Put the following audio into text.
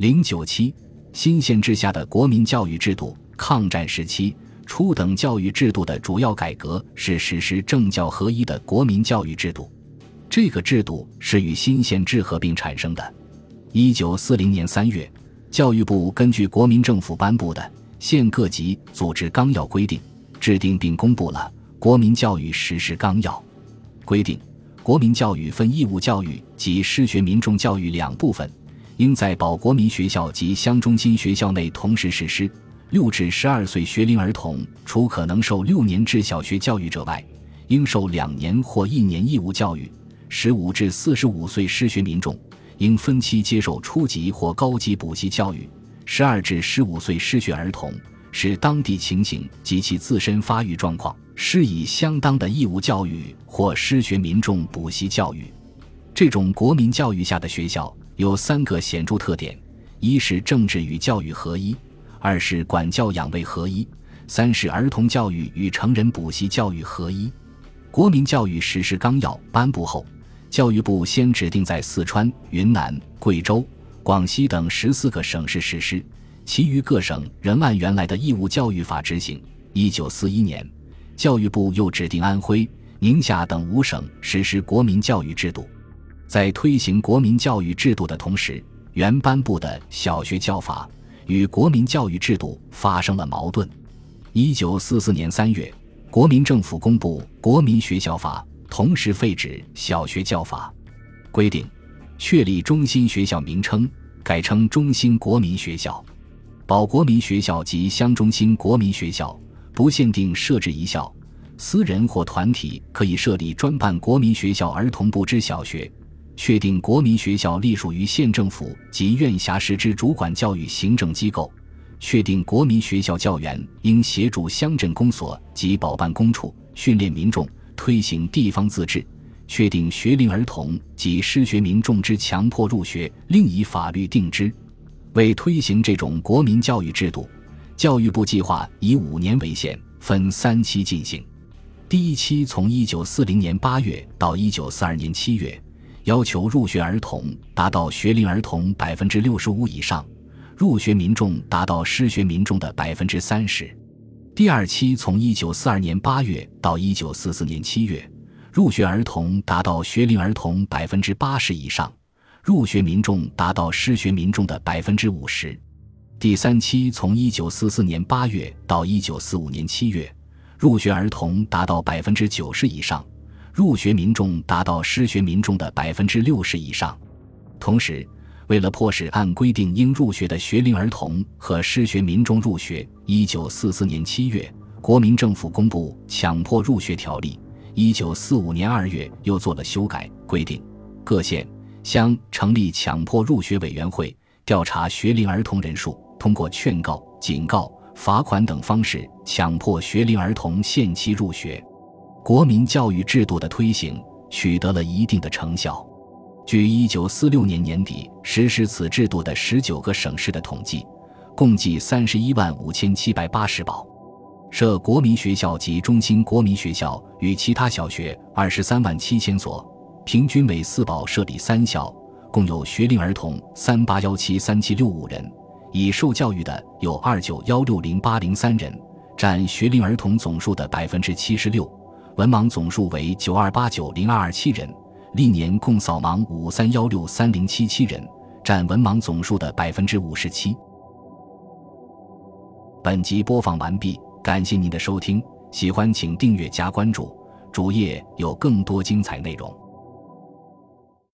零九七，新宪制下的国民教育制度。抗战时期，初等教育制度的主要改革是实施政教合一的国民教育制度。这个制度是与新宪制合并产生的。一九四零年三月，教育部根据国民政府颁布的《县各级组织纲要》规定，制定并公布了《国民教育实施纲要》，规定国民教育分义务教育及师学民众教育两部分。应在保国民学校及乡中心学校内同时实施。六至十二岁学龄儿童，除可能受六年制小学教育者外，应受两年或一年义务教育。十五至四十五岁失学民众，应分期接受初级或高级补习教育。十二至十五岁失学儿童，视当地情形及其自身发育状况，施以相当的义务教育或失学民众补习教育。这种国民教育下的学校。有三个显著特点：一是政治与教育合一；二是管教养卫合一；三是儿童教育与成人补习教育合一。国民教育实施纲要颁布后，教育部先指定在四川、云南、贵州、广西等十四个省市实施，其余各省仍按原来的义务教育法执行。一九四一年，教育部又指定安徽、宁夏等五省实施国民教育制度。在推行国民教育制度的同时，原颁布的小学教法与国民教育制度发生了矛盾。一九四四年三月，国民政府公布《国民学校法》，同时废止小学教法，规定确立中心学校名称，改称中心国民学校。保国民学校及乡中心国民学校不限定设置一校，私人或团体可以设立专办国民学校儿童部之小学。确定国民学校隶属于县政府及院辖市之主管教育行政机构。确定国民学校教员应协助乡镇公所及保办公处训练民众，推行地方自治。确定学龄儿童及失学民众之强迫入学，另以法律定之。为推行这种国民教育制度，教育部计划以五年为限，分三期进行。第一期从一九四零年八月到一九四二年七月。要求入学儿童达到学龄儿童百分之六十五以上，入学民众达到失学民众的百分之三十。第二期从一九四二年八月到一九四四年七月，入学儿童达到学龄儿童百分之八十以上，入学民众达到失学民众的百分之五十。第三期从一九四四年八月到一九四五年七月，入学儿童达到百分之九十以上。入学民众达到失学民众的百分之六十以上。同时，为了迫使按规定应入学的学龄儿童和失学民众入学，一九四四年七月，国民政府公布《强迫入学条例》；一九四五年二月又做了修改，规定各县乡成立强迫入学委员会，调查学龄儿童人数，通过劝告、警告、罚款等方式，强迫学龄儿童限期入学。国民教育制度的推行取得了一定的成效。据1946年年底实施此制度的19个省市的统计，共计31万5780保。设国民学校及中心国民学校与其他小学23万七千所，平均每四保设立三校，共有学龄儿童38173765人，已受教育的有2916080人，占学龄儿童总数的百分之七十六。文盲总数为九二八九零二二七人，历年共扫盲五三幺六三零七七人，占文盲总数的百分之五十七。本集播放完毕，感谢您的收听，喜欢请订阅加关注，主页有更多精彩内容。